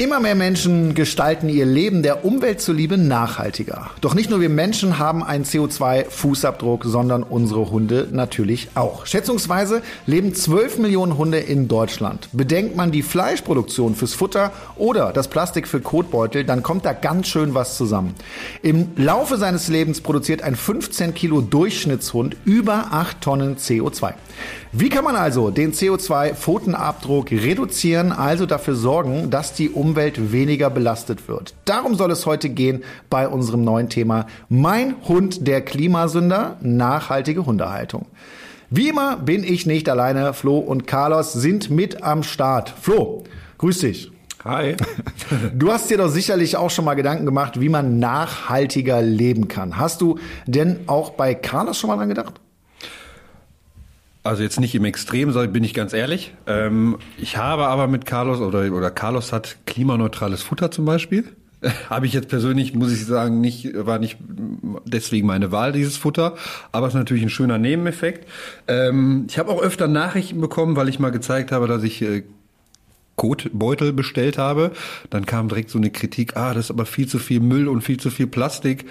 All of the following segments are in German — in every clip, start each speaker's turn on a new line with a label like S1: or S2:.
S1: Immer mehr Menschen gestalten ihr Leben der Umwelt zuliebe nachhaltiger. Doch nicht nur wir Menschen haben einen CO2-Fußabdruck, sondern unsere Hunde natürlich auch. Schätzungsweise leben 12 Millionen Hunde in Deutschland. Bedenkt man die Fleischproduktion fürs Futter oder das Plastik für Kotbeutel, dann kommt da ganz schön was zusammen. Im Laufe seines Lebens produziert ein 15 Kilo Durchschnittshund über 8 Tonnen CO2. Wie kann man also den CO2-Pfotenabdruck reduzieren, also dafür sorgen, dass die Umwelt weniger belastet wird? Darum soll es heute gehen bei unserem neuen Thema Mein Hund der Klimasünder, nachhaltige Hundehaltung. Wie immer bin ich nicht alleine. Flo und Carlos sind mit am Start. Flo, grüß dich.
S2: Hi.
S1: Du hast dir doch sicherlich auch schon mal Gedanken gemacht, wie man nachhaltiger leben kann. Hast du denn auch bei Carlos schon mal dran gedacht?
S2: Also jetzt nicht im Extrem, bin ich ganz ehrlich. Ähm, ich habe aber mit Carlos oder, oder Carlos hat klimaneutrales Futter zum Beispiel. habe ich jetzt persönlich, muss ich sagen, nicht, war nicht deswegen meine Wahl, dieses Futter. Aber es ist natürlich ein schöner Nebeneffekt. Ähm, ich habe auch öfter Nachrichten bekommen, weil ich mal gezeigt habe, dass ich äh, Kotbeutel bestellt habe. Dann kam direkt so eine Kritik, ah, das ist aber viel zu viel Müll und viel zu viel Plastik.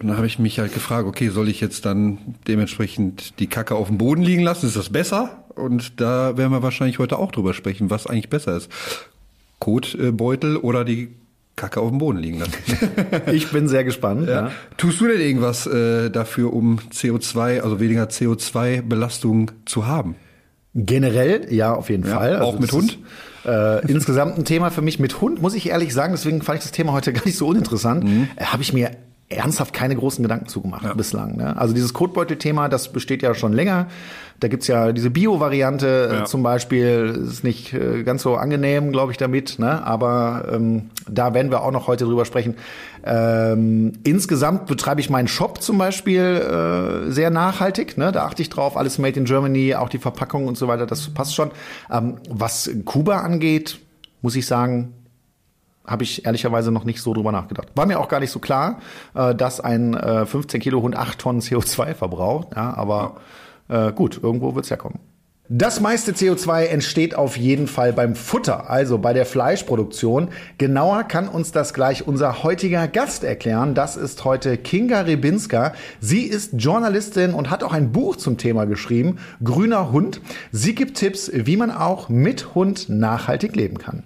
S2: Und dann habe ich mich halt gefragt, okay, soll ich jetzt dann dementsprechend die Kacke auf dem Boden liegen lassen? Ist das besser? Und da werden wir wahrscheinlich heute auch drüber sprechen, was eigentlich besser ist. Kotbeutel oder die Kacke auf dem Boden liegen lassen.
S1: ich bin sehr gespannt. Ja. Ja.
S2: Tust du denn irgendwas äh, dafür, um CO2, also weniger CO2-Belastung zu haben?
S1: Generell, ja, auf jeden ja, Fall.
S2: Also auch mit Hund?
S1: Ist, äh, insgesamt ein Thema für mich mit Hund, muss ich ehrlich sagen. Deswegen fand ich das Thema heute gar nicht so uninteressant. Mhm. Äh, Habe ich mir ernsthaft keine großen Gedanken zugemacht ja. bislang. Ne? Also dieses Kotbeutel-Thema, das besteht ja schon länger. Da gibt's ja diese Bio-Variante äh, ja. zum Beispiel, ist nicht äh, ganz so angenehm, glaube ich, damit. Ne? Aber ähm, da werden wir auch noch heute drüber sprechen. Ähm, insgesamt betreibe ich meinen Shop zum Beispiel äh, sehr nachhaltig. Ne? Da achte ich drauf, alles made in Germany, auch die Verpackung und so weiter, das passt schon. Ähm, was Kuba angeht, muss ich sagen, habe ich ehrlicherweise noch nicht so drüber nachgedacht. War mir auch gar nicht so klar, äh, dass ein äh, 15 Kilo Hund 8 Tonnen CO2 verbraucht. Ja, aber äh, gut, irgendwo wird's herkommen. Das meiste CO2 entsteht auf jeden Fall beim Futter, also bei der Fleischproduktion. Genauer kann uns das gleich unser heutiger Gast erklären. Das ist heute Kinga Rebinska. Sie ist Journalistin und hat auch ein Buch zum Thema geschrieben, Grüner Hund. Sie gibt Tipps, wie man auch mit Hund nachhaltig leben kann.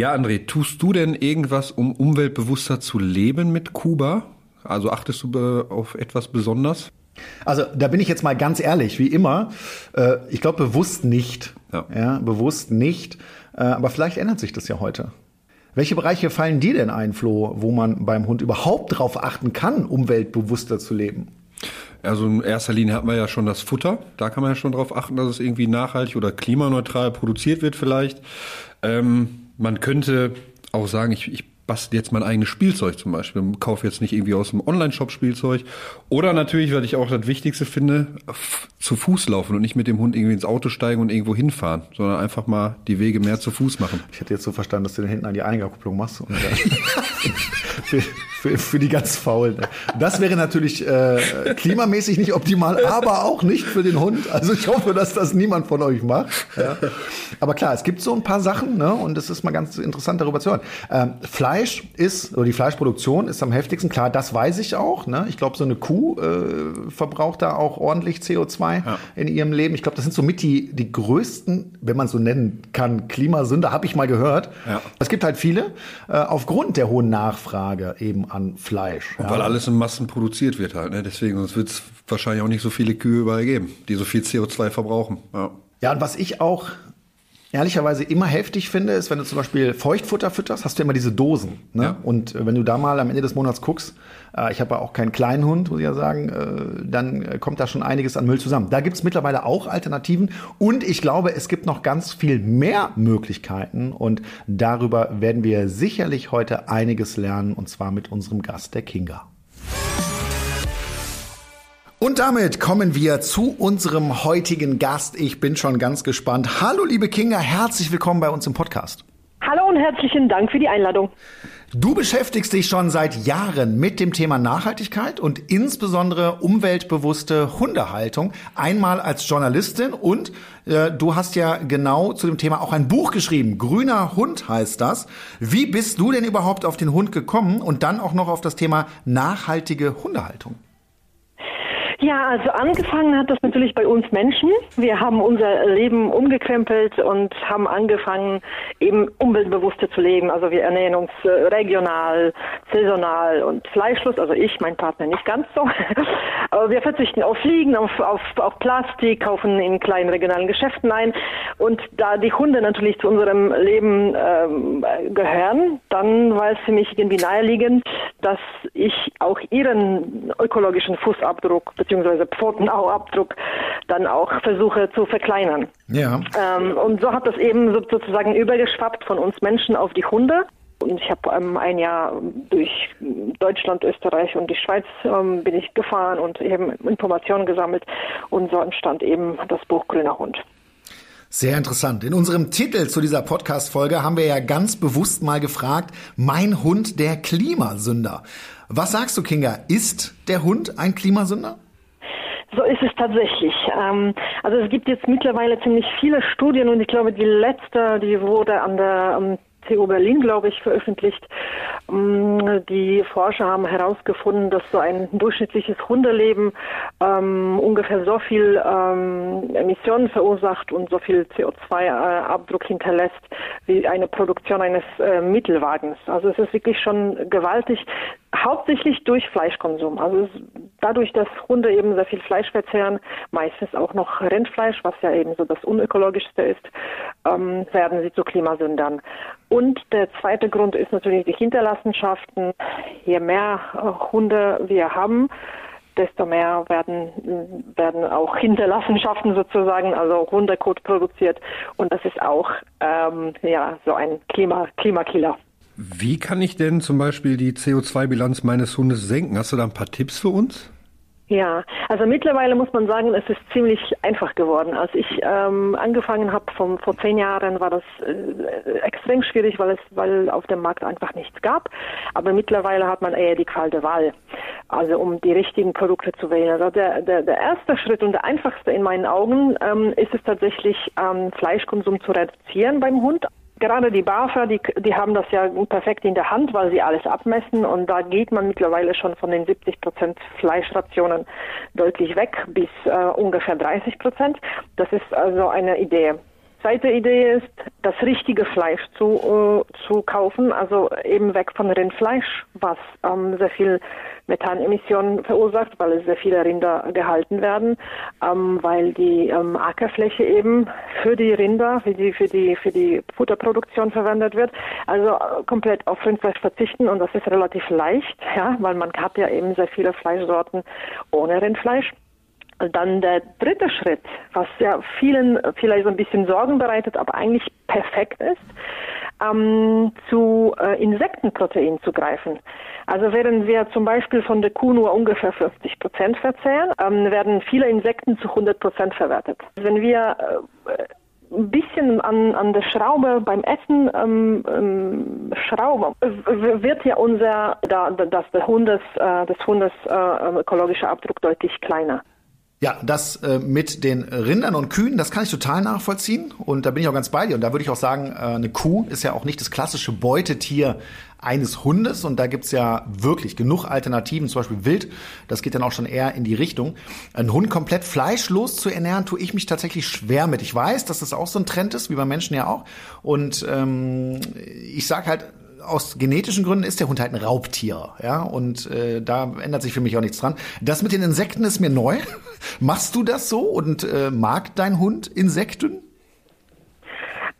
S2: Ja, André, tust du denn irgendwas, um umweltbewusster zu leben mit Kuba? Also achtest du auf etwas besonders?
S1: Also da bin ich jetzt mal ganz ehrlich, wie immer. Äh, ich glaube bewusst nicht. Ja. ja bewusst nicht. Äh, aber vielleicht ändert sich das ja heute. Welche Bereiche fallen dir denn ein, Flo, wo man beim Hund überhaupt darauf achten kann, umweltbewusster zu leben?
S2: Also in erster Linie hat man ja schon das Futter. Da kann man ja schon darauf achten, dass es irgendwie nachhaltig oder klimaneutral produziert wird vielleicht. Ähm, man könnte auch sagen, ich, ich bastel jetzt mein eigenes Spielzeug zum Beispiel. Kaufe jetzt nicht irgendwie aus dem Online-Shop Spielzeug. Oder natürlich, weil ich auch das Wichtigste finde, zu Fuß laufen und nicht mit dem Hund irgendwie ins Auto steigen und irgendwo hinfahren, sondern einfach mal die Wege mehr zu Fuß machen.
S1: Ich hätte jetzt so verstanden, dass du den hinten an die Einigerkupplung machst. Und, für, für, die ganz Faulen. Das wäre natürlich äh, klimamäßig nicht optimal, aber auch nicht für den Hund. Also ich hoffe, dass das niemand von euch macht. Ja. Aber klar, es gibt so ein paar Sachen, ne? und es ist mal ganz interessant darüber zu hören. Ähm, Fleisch ist, oder die Fleischproduktion ist am heftigsten, klar, das weiß ich auch. Ne? Ich glaube, so eine Kuh äh, verbraucht da auch ordentlich CO2 ja. in ihrem Leben. Ich glaube, das sind so mit die, die größten, wenn man so nennen kann, Klimasünder, habe ich mal gehört. Ja. Es gibt halt viele, äh, aufgrund der hohen Nachfrage eben an Fleisch.
S2: Ja. weil alles in Massen produziert wird halt, ne? deswegen sonst wird es wahrscheinlich auch nicht so viele Kühe überall geben, die so viel CO2 verbrauchen.
S1: Ja. Ja, und was ich auch ehrlicherweise immer heftig finde, ist, wenn du zum Beispiel Feuchtfutter fütterst, hast du immer diese Dosen. Ne? Ja. Und äh, wenn du da mal am Ende des Monats guckst, äh, ich habe ja auch keinen kleinen Hund, muss ich ja sagen, äh, dann äh, kommt da schon einiges an Müll zusammen. Da gibt's mittlerweile auch Alternativen und ich glaube, es gibt noch ganz viel mehr Möglichkeiten und darüber werden wir sicherlich heute einiges lernen und zwar mit unserem Gast, der Kinga. Und damit kommen wir zu unserem heutigen Gast. Ich bin schon ganz gespannt. Hallo, liebe Kinga, herzlich willkommen bei uns im Podcast.
S3: Hallo und herzlichen Dank für die Einladung.
S1: Du beschäftigst dich schon seit Jahren mit dem Thema Nachhaltigkeit und insbesondere umweltbewusste Hundehaltung. Einmal als Journalistin und äh, du hast ja genau zu dem Thema auch ein Buch geschrieben. Grüner Hund heißt das. Wie bist du denn überhaupt auf den Hund gekommen und dann auch noch auf das Thema nachhaltige Hundehaltung?
S3: Ja, also angefangen hat das natürlich bei uns Menschen. Wir haben unser Leben umgekrempelt und haben angefangen, eben umweltbewusster zu leben. Also wir ernähren uns äh, regional, saisonal und fleischlos. Also ich, mein Partner nicht ganz so. Aber wir verzichten auf Fliegen, auf, auf, auf Plastik, kaufen in kleinen regionalen Geschäften ein. Und da die Hunde natürlich zu unserem Leben ähm, gehören, dann war es für mich irgendwie naheliegend, dass ich auch ihren ökologischen Fußabdruck beziehungsweise Pfotenauabdruck dann auch versuche zu verkleinern. Ja. Ähm, und so hat das eben sozusagen übergeschwappt von uns Menschen auf die Hunde. Und ich habe ähm, ein Jahr durch Deutschland, Österreich und die Schweiz ähm, bin ich gefahren und eben Informationen gesammelt. Und so entstand eben das Buch Grüner Hund.
S1: Sehr interessant. In unserem Titel zu dieser Podcast-Folge haben wir ja ganz bewusst mal gefragt, mein Hund der Klimasünder. Was sagst du, Kinga? Ist der Hund ein Klimasünder?
S3: So ist es tatsächlich. Ähm, also es gibt jetzt mittlerweile ziemlich viele Studien und ich glaube, die letzte, die wurde an der TU Berlin, glaube ich, veröffentlicht. Ähm, die Forscher haben herausgefunden, dass so ein durchschnittliches Hundeleben ähm, ungefähr so viel ähm, Emissionen verursacht und so viel CO2-Abdruck hinterlässt wie eine Produktion eines äh, Mittelwagens. Also es ist wirklich schon gewaltig, hauptsächlich durch Fleischkonsum. Also dadurch, dass Hunde eben sehr viel Fleisch verzehren, meistens auch noch Rindfleisch, was ja eben so das unökologischste ist, ähm, werden sie zu Klimasündern. Und der zweite Grund ist natürlich die Hinterlassenschaften. Je mehr äh, Hunde wir haben, desto mehr werden, werden auch Hinterlassenschaften sozusagen, also Hundekot produziert. Und das ist auch ähm, ja, so ein Klima, Klimakiller.
S2: Wie kann ich denn zum Beispiel die CO2-Bilanz meines Hundes senken? Hast du da ein paar Tipps für uns?
S3: Ja, also mittlerweile muss man sagen, es ist ziemlich einfach geworden. Als ich ähm, angefangen habe vor zehn Jahren, war das äh, extrem schwierig, weil es, weil auf dem Markt einfach nichts gab. Aber mittlerweile hat man eher die Qual der Wahl, also um die richtigen Produkte zu wählen. Also der, der, der erste Schritt und der einfachste in meinen Augen ähm, ist es tatsächlich, ähm, Fleischkonsum zu reduzieren beim Hund gerade die BAFA, die, die haben das ja perfekt in der Hand, weil sie alles abmessen und da geht man mittlerweile schon von den 70 Prozent Fleischrationen deutlich weg bis äh, ungefähr 30 Prozent. Das ist also eine Idee. Zweite Idee ist, das richtige Fleisch zu, äh, zu kaufen, also eben weg von Rindfleisch, was ähm, sehr viel Methanemissionen verursacht, weil es sehr viele Rinder gehalten werden, ähm, weil die ähm, Ackerfläche eben für die Rinder, für die, für die, für die Futterproduktion verwendet wird. Also äh, komplett auf Rindfleisch verzichten und das ist relativ leicht, ja, weil man hat ja eben sehr viele Fleischsorten ohne Rindfleisch. Dann der dritte Schritt, was ja vielen vielleicht so ein bisschen Sorgen bereitet, aber eigentlich perfekt ist, ähm, zu äh, Insektenprotein zu greifen. Also während wir zum Beispiel von der Kuh nur ungefähr 50 Prozent verzehren, ähm, werden viele Insekten zu 100 Prozent verwertet. Wenn wir äh, ein bisschen an, an der Schraube beim Essen ähm, ähm, schrauben, wird ja unser, da, das, des Hundes, äh, des Hundes äh, ökologischer Abdruck deutlich kleiner.
S1: Ja, das äh, mit den Rindern und Kühen, das kann ich total nachvollziehen und da bin ich auch ganz bei dir und da würde ich auch sagen, äh, eine Kuh ist ja auch nicht das klassische Beutetier eines Hundes und da gibt's ja wirklich genug Alternativen, zum Beispiel Wild, das geht dann auch schon eher in die Richtung. Ein Hund komplett fleischlos zu ernähren, tue ich mich tatsächlich schwer mit. Ich weiß, dass das auch so ein Trend ist, wie bei Menschen ja auch und ähm, ich sage halt, aus genetischen Gründen ist der Hund halt ein Raubtier, ja, und äh, da ändert sich für mich auch nichts dran. Das mit den Insekten ist mir neu. Machst du das so und äh, mag dein Hund Insekten?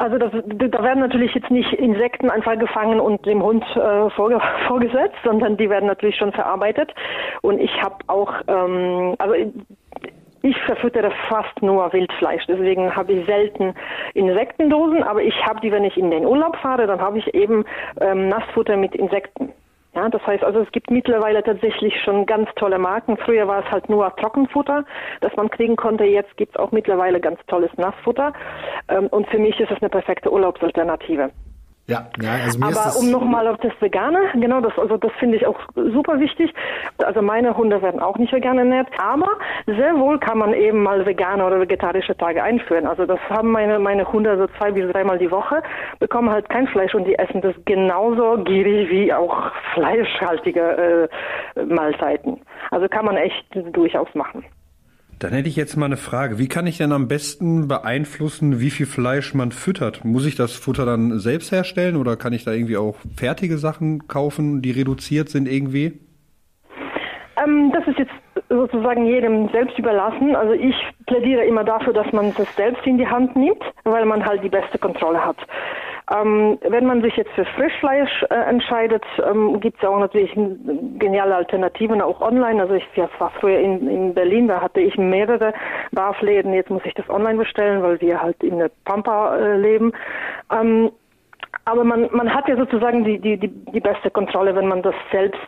S3: Also das, da werden natürlich jetzt nicht Insekten einfach gefangen und dem Hund äh, vorge vorgesetzt, sondern die werden natürlich schon verarbeitet. Und ich habe auch, ähm, also ich verfüttere fast nur Wildfleisch, deswegen habe ich selten Insektendosen, aber ich habe die, wenn ich in den Urlaub fahre, dann habe ich eben ähm, Nassfutter mit Insekten. Ja, das heißt also, es gibt mittlerweile tatsächlich schon ganz tolle Marken. Früher war es halt nur Trockenfutter, das man kriegen konnte. Jetzt gibt es auch mittlerweile ganz tolles Nassfutter. Ähm, und für mich ist es eine perfekte Urlaubsalternative.
S1: Ja, ja
S3: also mir Aber um nochmal auf das Vegane, genau, das, also das finde ich auch super wichtig. Also meine Hunde werden auch nicht vegan ernährt, aber sehr wohl kann man eben mal vegane oder vegetarische Tage einführen. Also das haben meine, meine Hunde so zwei bis dreimal die Woche, bekommen halt kein Fleisch und die essen das genauso gierig wie auch fleischhaltige äh, Mahlzeiten. Also kann man echt durchaus machen.
S2: Dann hätte ich jetzt mal eine Frage. Wie kann ich denn am besten beeinflussen, wie viel Fleisch man füttert? Muss ich das Futter dann selbst herstellen oder kann ich da irgendwie auch fertige Sachen kaufen, die reduziert sind irgendwie?
S3: Ähm, das ist jetzt sozusagen jedem selbst überlassen. Also ich plädiere immer dafür, dass man das selbst in die Hand nimmt, weil man halt die beste Kontrolle hat. Ähm, wenn man sich jetzt für Frischfleisch äh, entscheidet, ähm, gibt es auch natürlich geniale Alternativen auch online. Also ich ja, war früher in, in Berlin, da hatte ich mehrere Barfläden. Jetzt muss ich das online bestellen, weil wir halt in der Pampa äh, leben. Ähm, aber man, man hat ja sozusagen die, die, die, die beste Kontrolle, wenn man das selbst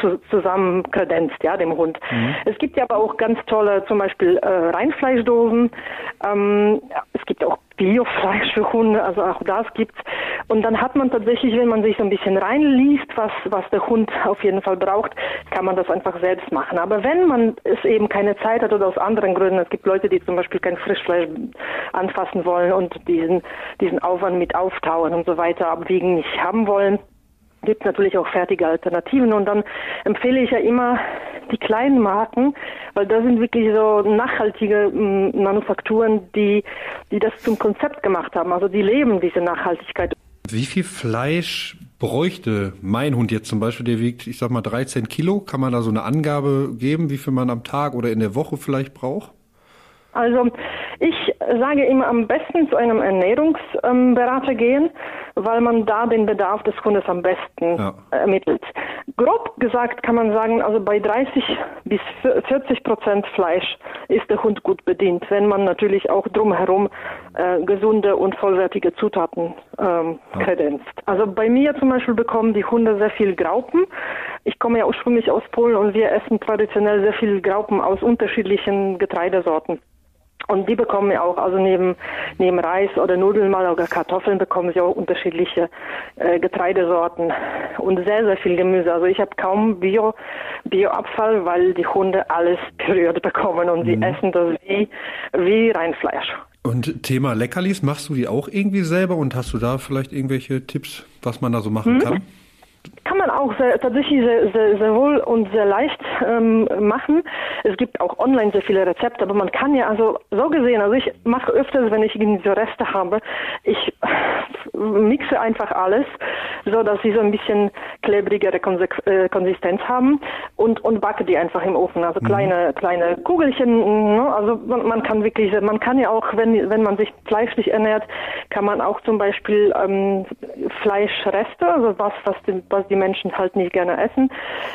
S3: zu, zusammen kredenzt, ja, dem Hund. Mhm. Es gibt ja aber auch ganz tolle, zum Beispiel äh, Reinfleischdosen. Ähm, es gibt auch Biofleisch für Hunde, also auch das gibt's. Und dann hat man tatsächlich, wenn man sich so ein bisschen reinliest, was, was der Hund auf jeden Fall braucht, kann man das einfach selbst machen. Aber wenn man es eben keine Zeit hat oder aus anderen Gründen, es gibt Leute, die zum Beispiel kein Frischfleisch anfassen wollen und diesen, diesen Aufwand mit auftauen und so weiter abwiegen nicht haben wollen, gibt natürlich auch fertige Alternativen und dann empfehle ich ja immer die kleinen Marken, weil da sind wirklich so nachhaltige m, mm, Manufakturen, die, die das zum Konzept gemacht haben. Also die leben diese Nachhaltigkeit.
S2: Wie viel Fleisch bräuchte mein Hund jetzt zum Beispiel, der wiegt, ich sag mal, 13 Kilo? Kann man da so eine Angabe geben, wie viel man am Tag oder in der Woche vielleicht braucht?
S3: Also ich sage immer am besten zu einem Ernährungsberater gehen, weil man da den Bedarf des Hundes am besten ja. ermittelt. Grob gesagt kann man sagen, also bei 30 bis 40 Prozent Fleisch ist der Hund gut bedient, wenn man natürlich auch drumherum äh, gesunde und vollwertige Zutaten ähm, kredenzt. Also bei mir zum Beispiel bekommen die Hunde sehr viel Graupen. Ich komme ja ursprünglich aus Polen und wir essen traditionell sehr viel Graupen aus unterschiedlichen Getreidesorten. Und die bekommen ja auch, also neben, neben Reis oder Nudeln mal oder Kartoffeln bekommen sie auch unterschiedliche äh, Getreidesorten und sehr, sehr viel Gemüse. Also ich habe kaum Bio, Bioabfall, weil die Hunde alles berührt bekommen und mhm. sie essen das wie, wie Reinfleisch.
S2: Und Thema Leckerlis, machst du die auch irgendwie selber und hast du da vielleicht irgendwelche Tipps, was man da so machen mhm. kann?
S3: Kann man auch sehr, tatsächlich sehr, sehr, sehr wohl und sehr leicht ähm, machen. Es gibt auch online sehr viele Rezepte, aber man kann ja also so gesehen, also ich mache öfters, wenn ich diese Reste habe, ich mixe einfach alles, so dass sie so ein bisschen klebrigere äh, Konsistenz haben und und backe die einfach im Ofen, also mhm. kleine kleine Kugelchen. Ne? Also man, man, kann wirklich, man kann ja auch, wenn wenn man sich fleischlich ernährt, kann man auch zum Beispiel ähm, Fleischreste, also was was die, was die Menschen halt nicht gerne essen,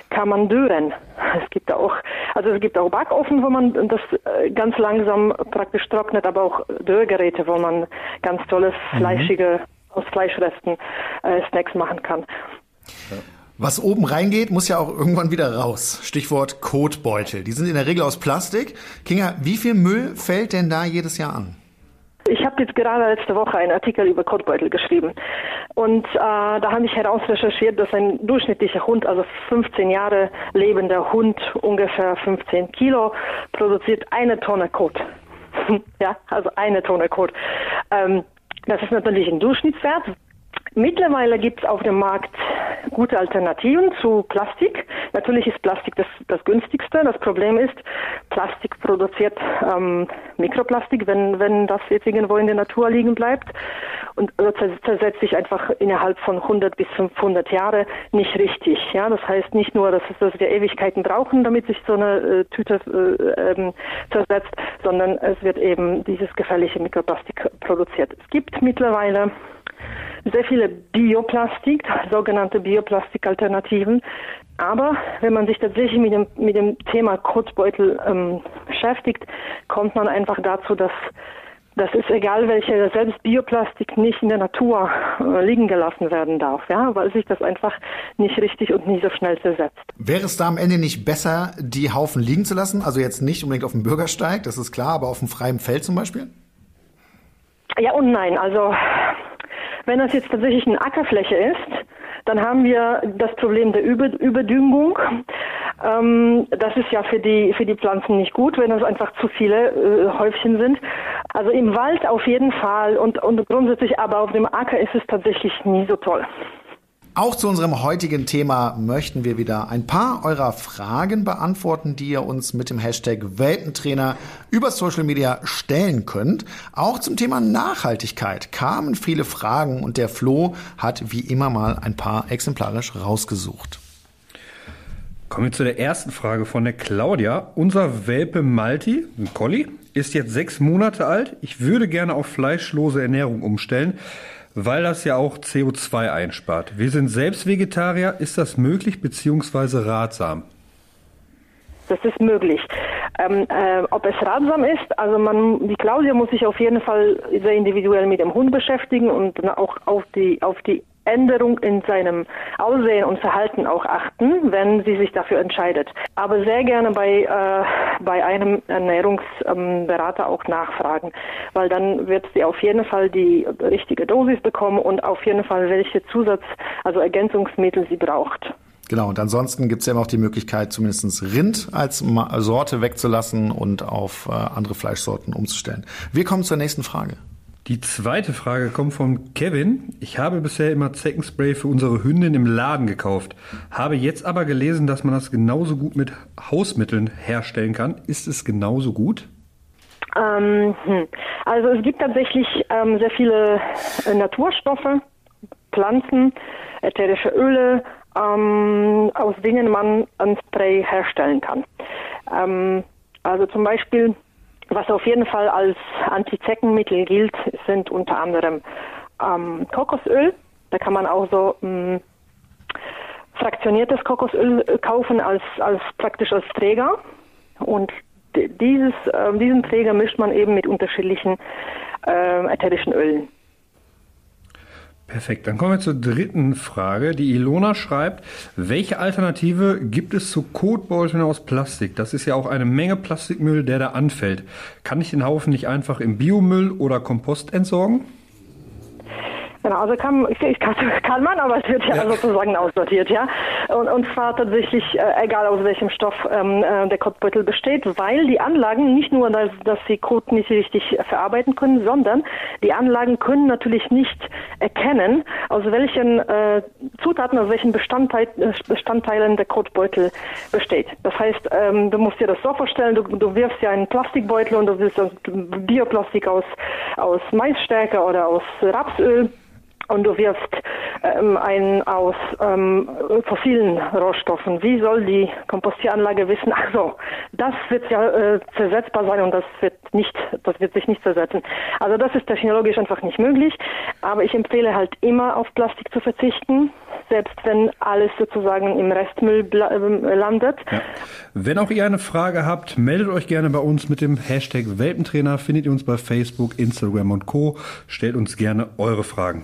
S3: kann man dürren. Es gibt auch, also es gibt auch Backofen, wo man das äh, ganz langsam praktisch trocknet, aber auch Dörrgeräte, wo man ganz tolles mhm. fleischige aus Fleischresten äh, Snacks machen kann.
S1: Was oben reingeht, muss ja auch irgendwann wieder raus. Stichwort Kotbeutel. Die sind in der Regel aus Plastik. Kinga, wie viel Müll fällt denn da jedes Jahr an?
S3: Ich habe jetzt gerade letzte Woche einen Artikel über Kotbeutel geschrieben. Und äh, da habe ich herausrecherchiert, dass ein durchschnittlicher Hund, also 15 Jahre lebender Hund, ungefähr 15 Kilo, produziert eine Tonne Kot. ja, also eine Tonne Kot. Ähm, das ist natürlich ein Durchschnittswert. Mittlerweile gibt es auf dem Markt gute Alternativen zu Plastik. Natürlich ist Plastik das, das günstigste. Das Problem ist, Plastik produziert ähm, Mikroplastik, wenn, wenn das jetzt irgendwo in der Natur liegen bleibt und zersetzt sich einfach innerhalb von 100 bis 500 Jahre nicht richtig. Ja, das heißt nicht nur, dass, dass wir Ewigkeiten brauchen, damit sich so eine äh, Tüte äh, ähm, zersetzt, sondern es wird eben dieses gefährliche Mikroplastik produziert. Es gibt mittlerweile sehr viele Bioplastik, sogenannte Bioplastikalternativen. Aber wenn man sich tatsächlich mit dem, mit dem Thema Kotbeutel ähm, beschäftigt, kommt man einfach dazu, dass das ist egal, welche selbst Bioplastik nicht in der Natur äh, liegen gelassen werden darf, ja, weil sich das einfach nicht richtig und nicht so schnell zersetzt.
S1: Wäre es da am Ende nicht besser, die Haufen liegen zu lassen? Also jetzt nicht unbedingt auf dem Bürgersteig, das ist klar, aber auf dem freien Feld zum Beispiel?
S3: Ja und nein. Also Wenn das jetzt tatsächlich eine Ackerfläche ist, dann haben wir das Problem der Über Überdüngung. Ähm, das ist ja für die, für die Pflanzen nicht gut, wenn das einfach zu viele äh, Häufchen sind. Also im Wald auf jeden Fall und, und grundsätzlich aber auf dem Acker ist es tatsächlich nie so toll.
S1: Auch zu unserem heutigen Thema möchten wir wieder ein paar eurer Fragen beantworten, die ihr uns mit dem Hashtag Welpentrainer über Social Media stellen könnt. Auch zum Thema Nachhaltigkeit kamen viele Fragen und der Flo hat wie immer mal ein paar exemplarisch rausgesucht.
S2: Kommen wir zu der ersten Frage von der Claudia. Unser Welpe Malti, ein Collie, ist jetzt sechs Monate alt. Ich würde gerne auf fleischlose Ernährung umstellen, weil das ja auch CO2 einspart. Wir sind selbst Vegetarier. Ist das möglich bzw. ratsam?
S3: Das ist möglich. Ähm, äh, ob es ratsam ist, also man, die Claudia muss sich auf jeden Fall sehr individuell mit dem Hund beschäftigen und auch auf die, auf die Änderung in seinem Aussehen und Verhalten auch achten, wenn sie sich dafür entscheidet. Aber sehr gerne bei, äh, bei einem Ernährungsberater auch nachfragen, weil dann wird sie auf jeden Fall die richtige Dosis bekommen und auf jeden Fall welche Zusatz, also Ergänzungsmittel sie braucht.
S1: Genau, und ansonsten gibt es ja immer auch die Möglichkeit, zumindest Rind als Sorte wegzulassen und auf äh, andere Fleischsorten umzustellen. Wir kommen zur nächsten Frage.
S2: Die zweite Frage kommt von Kevin. Ich habe bisher immer Zeckenspray für unsere Hündin im Laden gekauft, habe jetzt aber gelesen, dass man das genauso gut mit Hausmitteln herstellen kann. Ist es genauso gut?
S3: Ähm, hm. also es gibt tatsächlich ähm, sehr viele äh, Naturstoffe, Pflanzen, ätherische Öle, ähm, aus denen man ein Spray herstellen kann. Ähm, also zum Beispiel was auf jeden Fall als Antizeckenmittel gilt, sind unter anderem ähm, Kokosöl. Da kann man auch so mh, mm, fraktioniertes Kokosöl kaufen als, als praktisch als Träger. Und dieses, äh, diesen Träger mischt man eben mit unterschiedlichen äh, ätherischen Ölen.
S2: Perfekt, dann kommen wir zur dritten Frage. Die Ilona schreibt, welche Alternative gibt es zu Kotbeuteln aus Plastik? Das ist ja auch eine Menge Plastikmüll, der da anfällt. Kann ich den Haufen nicht einfach im Biomüll oder Kompost entsorgen?
S3: Genau, also kann, kann, kann man, aber es wird ja, ja. sozusagen aussortiert, ja. Und, und zwar tatsächlich, äh, egal aus welchem Stoff ähm, äh, der Kotbeutel besteht, weil die Anlagen nicht nur, dass, dass sie Kot nicht richtig verarbeiten können, sondern die Anlagen können natürlich nicht erkennen, aus welchen äh, Zutaten, aus welchen Bestandteil, Bestandteilen der Kotbeutel besteht. Das heißt, ähm, du musst dir das so vorstellen, du, du wirfst ja einen Plastikbeutel und du willst Bioplastik aus, aus Maisstärke oder aus Rapsöl und du wirfst ähm, ein aus ähm, fossilen Rohstoffen. Wie soll die Kompostieranlage wissen, ach so, das wird ja äh, zersetzbar sein und das wird nicht, das wird sich nicht zersetzen. Also das ist technologisch einfach nicht möglich. Aber ich empfehle halt immer auf Plastik zu verzichten, selbst wenn alles sozusagen im Restmüll äh, landet. Ja.
S2: Wenn auch ihr eine Frage habt, meldet euch gerne bei uns mit dem Hashtag Welpentrainer. Findet ihr uns bei Facebook, Instagram und Co. Stellt uns gerne eure Fragen.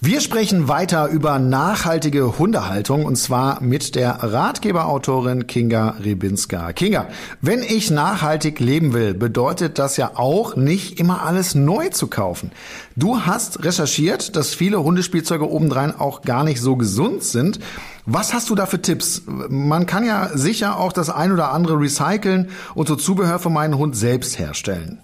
S1: Wir sprechen weiter über nachhaltige Hundehaltung und zwar mit der Ratgeberautorin Kinga Rebinska. Kinga, wenn ich nachhaltig leben will, bedeutet das ja auch nicht immer alles neu zu kaufen. Du hast recherchiert, dass viele Hundespielzeuge obendrein auch gar nicht so gesund sind. Was hast du da für Tipps? Man kann ja sicher auch das ein oder andere recyceln und so Zubehör für meinen Hund selbst herstellen.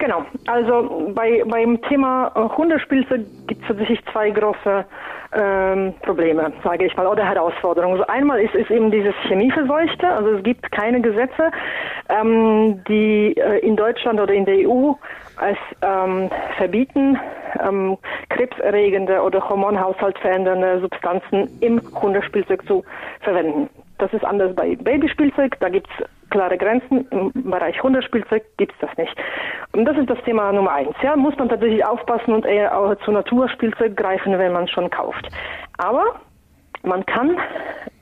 S3: Genau, also bei, beim Thema äh, Hundespielzeug gibt es tatsächlich zwei große ähm, Probleme, sage ich mal, oder Herausforderungen. Also einmal ist, ist eben dieses Chemieverseuchte, also es gibt keine Gesetze, ähm, die äh, in Deutschland oder in der EU es ähm, verbieten, ähm, krebserregende oder Hormonhaushalt verändernde Substanzen im Hundespielzeug zu verwenden. Das ist anders bei Babyspielzeug, da gibt es klare Grenzen. Im Bereich Hundespielzeug gibt es das nicht. Und das ist das Thema Nummer eins. Ja, muss man tatsächlich aufpassen und eher auch zu Naturspielzeug greifen, wenn man schon kauft. Aber man kann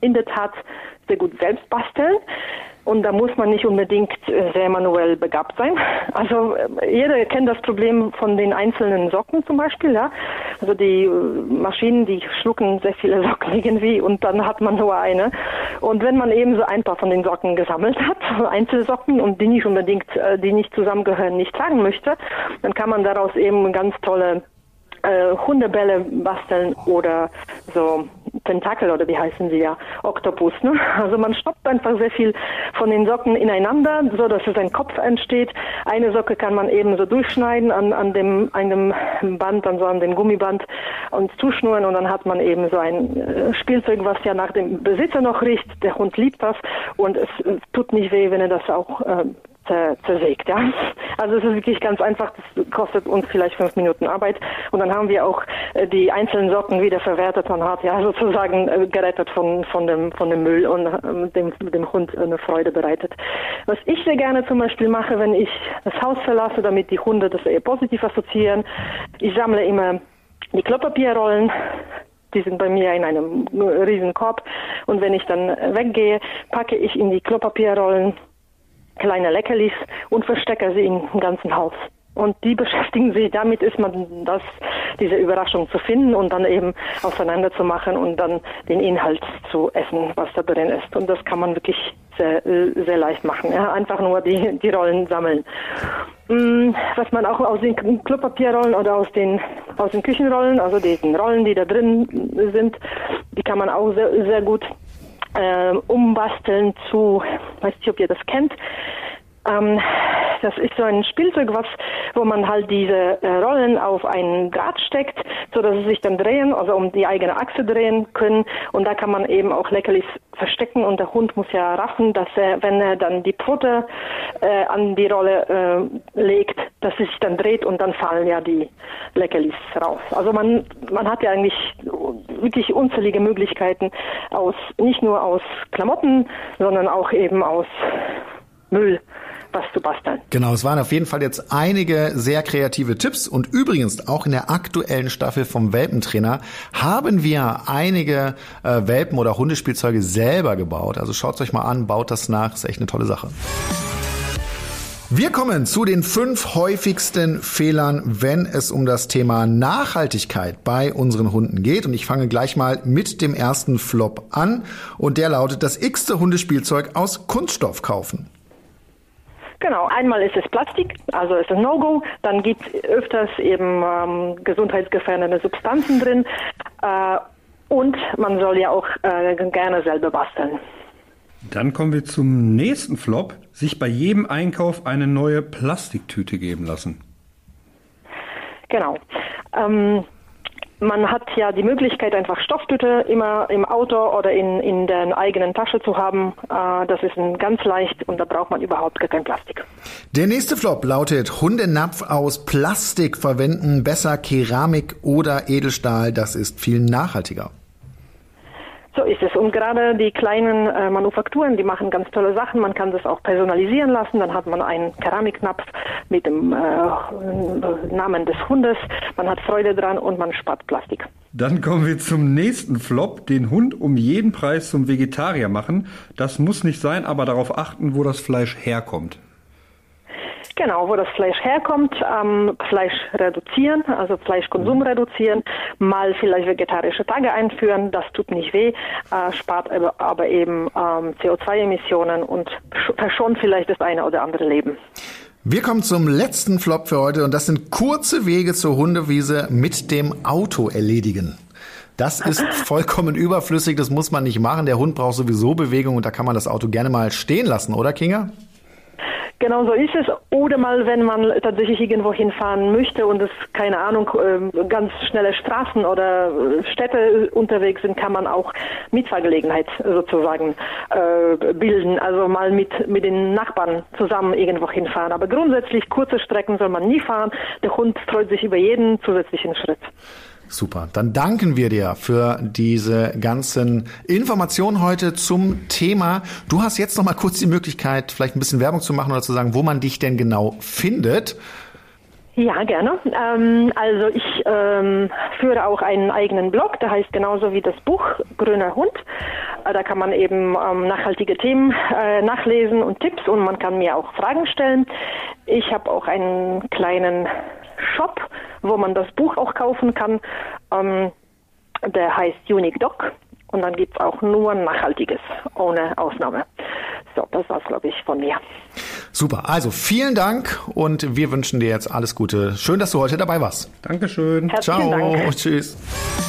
S3: in der Tat sehr gut selbst basteln. Und da muss man nicht unbedingt äh, sehr manuell begabt sein. Also äh, jeder kennt das Problem von den einzelnen Socken zum Beispiel. Ja? Also die äh, Maschinen, die schlucken sehr viele Socken irgendwie und dann hat man nur eine. Und wenn man eben so ein paar von den Socken gesammelt hat, Einzelsocken und die nicht unbedingt, die nicht zusammengehören, nicht tragen möchte, dann kann man daraus eben ganz tolle äh, Hundebälle basteln oder so Tentakel oder wie heißen sie ja, Oktopus. Ne? Also man stoppt einfach sehr viel von den Socken ineinander, so dass es ein Kopf entsteht. Eine Socke kann man eben so durchschneiden an, an dem einem Band, also an dem Gummiband und zuschnüren und dann hat man eben so ein äh, Spielzeug, was ja nach dem Besitzer noch riecht. Der Hund liebt das und es tut nicht weh, wenn er das auch äh, zersägt. Ja? Also es ist wirklich ganz einfach, das kostet uns vielleicht fünf Minuten Arbeit und dann haben wir auch äh, die einzelnen Socken wieder verwertet. Man hat ja sozusagen äh, gerettet von, von, dem, von dem Müll und ähm, dem, dem Hund eine Freude bereitet. Was ich sehr gerne zum Beispiel mache, wenn ich das Haus verlasse, damit die Hunde das eher positiv assoziieren, ich sammle immer die Klopapierrollen, die sind bei mir in einem riesen Korb. Und wenn ich dann weggehe, packe ich in die Klopapierrollen kleine Leckerlis und verstecke sie im ganzen Haus. Und die beschäftigen sich damit, ist man das, diese Überraschung zu finden und dann eben auseinanderzumachen und dann den Inhalt zu essen, was da drin ist. Und das kann man wirklich sehr, sehr leicht machen. Ja? Einfach nur die, die Rollen sammeln. Mm, was man auch aus den Klopapierrollen oder aus den, aus den Küchenrollen, also diesen Rollen, die da drin sind, die kann man auch sehr, sehr gut äh, umbasteln zu, weiß nicht, ob ihr das kennt. Ähm, das ist so ein Spielzeug, was, wo man halt diese äh, Rollen auf ein Draht steckt, so dass sie sich dann drehen, also um die eigene Achse drehen können. Und da kann man eben auch Leckerlis verstecken und der Hund muss ja raffen, dass er, wenn er dann die Pfote äh, an die Rolle äh, legt, dass sie sich dann dreht und dann fallen ja die Leckerlis raus. Also man, man hat ja eigentlich wirklich unzählige Möglichkeiten aus, nicht nur aus Klamotten, sondern auch eben aus Müll was zu basteln.
S1: Genau, es waren auf jeden Fall jetzt einige sehr kreative Tipps und übrigens auch in der aktuellen Staffel vom Welpentrainer haben wir einige äh, Welpen- oder Hundespielzeuge selber gebaut. Also schaut euch mal an, baut das nach, ist echt eine tolle Sache. Wir kommen zu den fünf häufigsten Fehlern, wenn es um das Thema Nachhaltigkeit bei unseren Hunden geht. Und ich fange gleich mal mit dem ersten Flop an. Und der lautet, das x-te Hundespielzeug aus Kunststoff kaufen.
S3: Genau, einmal ist es Plastik, also ist ein No-Go. Dann gibt es öfters eben ähm, gesundheitsgefährdende Substanzen drin. Äh, und man soll ja auch äh, gerne selber basteln.
S2: Dann kommen wir zum nächsten Flop. Sich bei jedem Einkauf eine neue Plastiktüte geben lassen.
S3: Genau. Ähm, man hat ja die Möglichkeit, einfach Stofftüte immer im Auto oder in, in der eigenen Tasche zu haben. Äh, das ist ganz leicht und da braucht man überhaupt gar kein Plastik.
S1: Der nächste Flop lautet Hundenapf aus Plastik verwenden, besser Keramik oder Edelstahl, das ist viel nachhaltiger.
S3: So ist es. Und gerade die kleinen äh, Manufakturen, die machen ganz tolle Sachen. Man kann das auch personalisieren lassen. Dann hat man einen Keramiknapf mit dem äh, Namen des Hundes. Man hat Freude dran und man spart Plastik.
S2: Dann kommen wir zum nächsten Flop. Den Hund um jeden Preis zum Vegetarier machen. Das muss nicht sein, aber darauf achten, wo das Fleisch herkommt.
S3: Genau, wo das Fleisch herkommt, ähm, Fleisch reduzieren, also Fleischkonsum reduzieren, mal vielleicht vegetarische Tage einführen, das tut nicht weh, äh, spart aber, aber eben ähm, CO2-Emissionen und verschont vielleicht das eine oder andere Leben.
S1: Wir kommen zum letzten Flop für heute und das sind kurze Wege zur Hundewiese mit dem Auto erledigen. Das ist vollkommen überflüssig, das muss man nicht machen. Der Hund braucht sowieso Bewegung und da kann man das Auto gerne mal stehen lassen, oder Kinga?
S3: Genau so ist es. Oder mal, wenn man tatsächlich irgendwo hinfahren möchte und es, keine Ahnung, ähm, ganz schnelle Straßen oder äh, Städte unterwegs sind, kann man auch Mitfahrgelegenheit sozusagen äh, bilden. Also mal mit, mit den Nachbarn zusammen irgendwo hinfahren. Aber grundsätzlich kurze Strecken soll man nie fahren. Der Hund freut sich über jeden zusätzlichen Schritt.
S1: Super. Dann danken wir dir für diese ganzen Informationen heute zum Thema. Du hast jetzt noch mal kurz die Möglichkeit, vielleicht ein bisschen Werbung zu machen oder zu sagen, wo man dich denn genau findet.
S3: Ja, gerne. Ähm, also ich ähm, führe auch einen eigenen Blog, der heißt genauso wie das Buch Grüner Hund. Äh, da kann man eben ähm, nachhaltige Themen äh, nachlesen und Tipps und man kann mir auch Fragen stellen. Ich habe auch einen kleinen Shop, wo man das Buch auch kaufen kann. Ähm, der heißt Unique Doc und dann gibt es auch nur Nachhaltiges, ohne Ausnahme. So, das war's, glaube ich, von mir.
S1: Super, also vielen Dank und wir wünschen dir jetzt alles Gute. Schön, dass du heute dabei warst.
S2: Dankeschön.
S3: Herzlichen Ciao. Dank.
S1: Tschüss.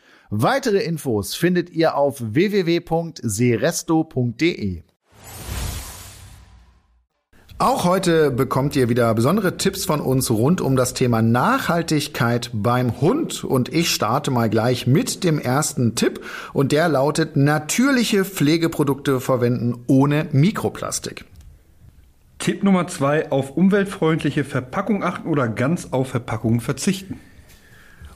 S4: Weitere Infos findet ihr auf www.seresto.de.
S1: Auch heute bekommt ihr wieder besondere Tipps von uns rund um das Thema Nachhaltigkeit beim Hund. Und ich starte mal gleich mit dem ersten Tipp. Und der lautet, natürliche Pflegeprodukte verwenden ohne Mikroplastik.
S2: Tipp Nummer zwei, auf umweltfreundliche Verpackung achten oder ganz auf Verpackungen verzichten.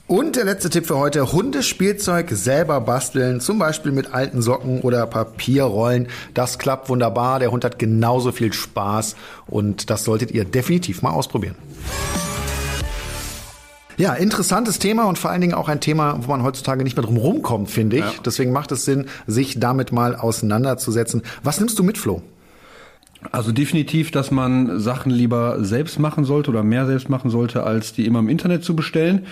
S1: Und der letzte Tipp für heute, Hundespielzeug selber basteln, zum Beispiel mit alten Socken oder Papierrollen. Das klappt wunderbar, der Hund hat genauso viel Spaß und das solltet ihr definitiv mal ausprobieren. Ja, interessantes Thema und vor allen Dingen auch ein Thema, wo man heutzutage nicht mehr drum rumkommt, finde ich. Ja. Deswegen macht es Sinn, sich damit mal auseinanderzusetzen. Was nimmst du mit, Flo?
S2: Also definitiv, dass man Sachen lieber selbst machen sollte oder mehr selbst machen sollte, als die immer im Internet zu bestellen.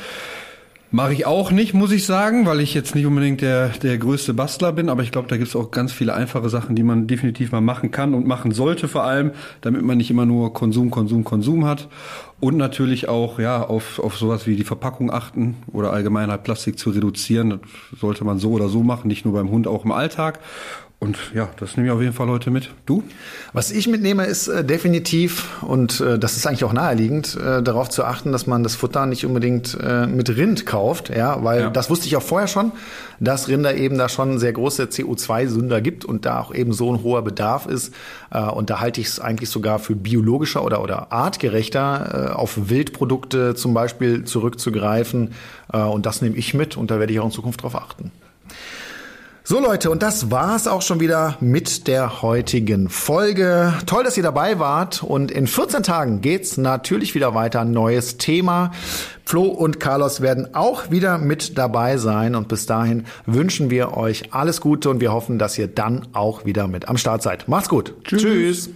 S2: Mache ich auch nicht, muss ich sagen, weil ich jetzt nicht unbedingt der, der größte Bastler bin, aber ich glaube, da gibt es auch ganz viele einfache Sachen, die man definitiv mal machen kann und machen sollte vor allem, damit man nicht immer nur Konsum, Konsum, Konsum hat. Und natürlich auch ja auf, auf sowas wie die Verpackung achten oder allgemein halt Plastik zu reduzieren. Das sollte man so oder so machen, nicht nur beim Hund, auch im Alltag. Und ja, das nehme ich auf jeden Fall heute mit. Du?
S1: Was ich mitnehme, ist äh, definitiv, und äh, das ist eigentlich auch naheliegend, äh, darauf zu achten, dass man das Futter nicht unbedingt äh, mit Rind kauft, ja, weil
S2: Ja.
S1: das wusste ich auch vorher schon, dass Rinder eben da schon sehr große CO2-Sünder gibt und da auch eben so ein hoher Bedarf ist. Äh, und da halte ich es eigentlich sogar für biologischer oder, oder artgerechter, äh, auf Wildprodukte zum Beispiel zurückzugreifen. Und das nehme ich mit und da werde ich auch in Zukunft drauf achten. So Leute, und das war's auch schon wieder mit der heutigen Folge. Toll, dass ihr dabei wart und in 14 Tagen geht's natürlich wieder weiter. Neues Thema. Flo und Carlos werden auch wieder mit dabei sein und bis dahin wünschen wir euch alles Gute und wir hoffen, dass ihr dann auch wieder mit am Start seid. Macht's gut. Tschüss. Tschüss.